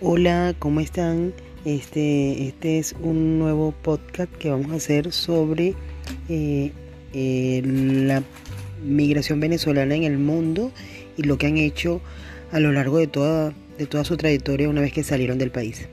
Hola, ¿cómo están? Este, este es un nuevo podcast que vamos a hacer sobre eh, eh, la migración venezolana en el mundo y lo que han hecho a lo largo de toda, de toda su trayectoria una vez que salieron del país.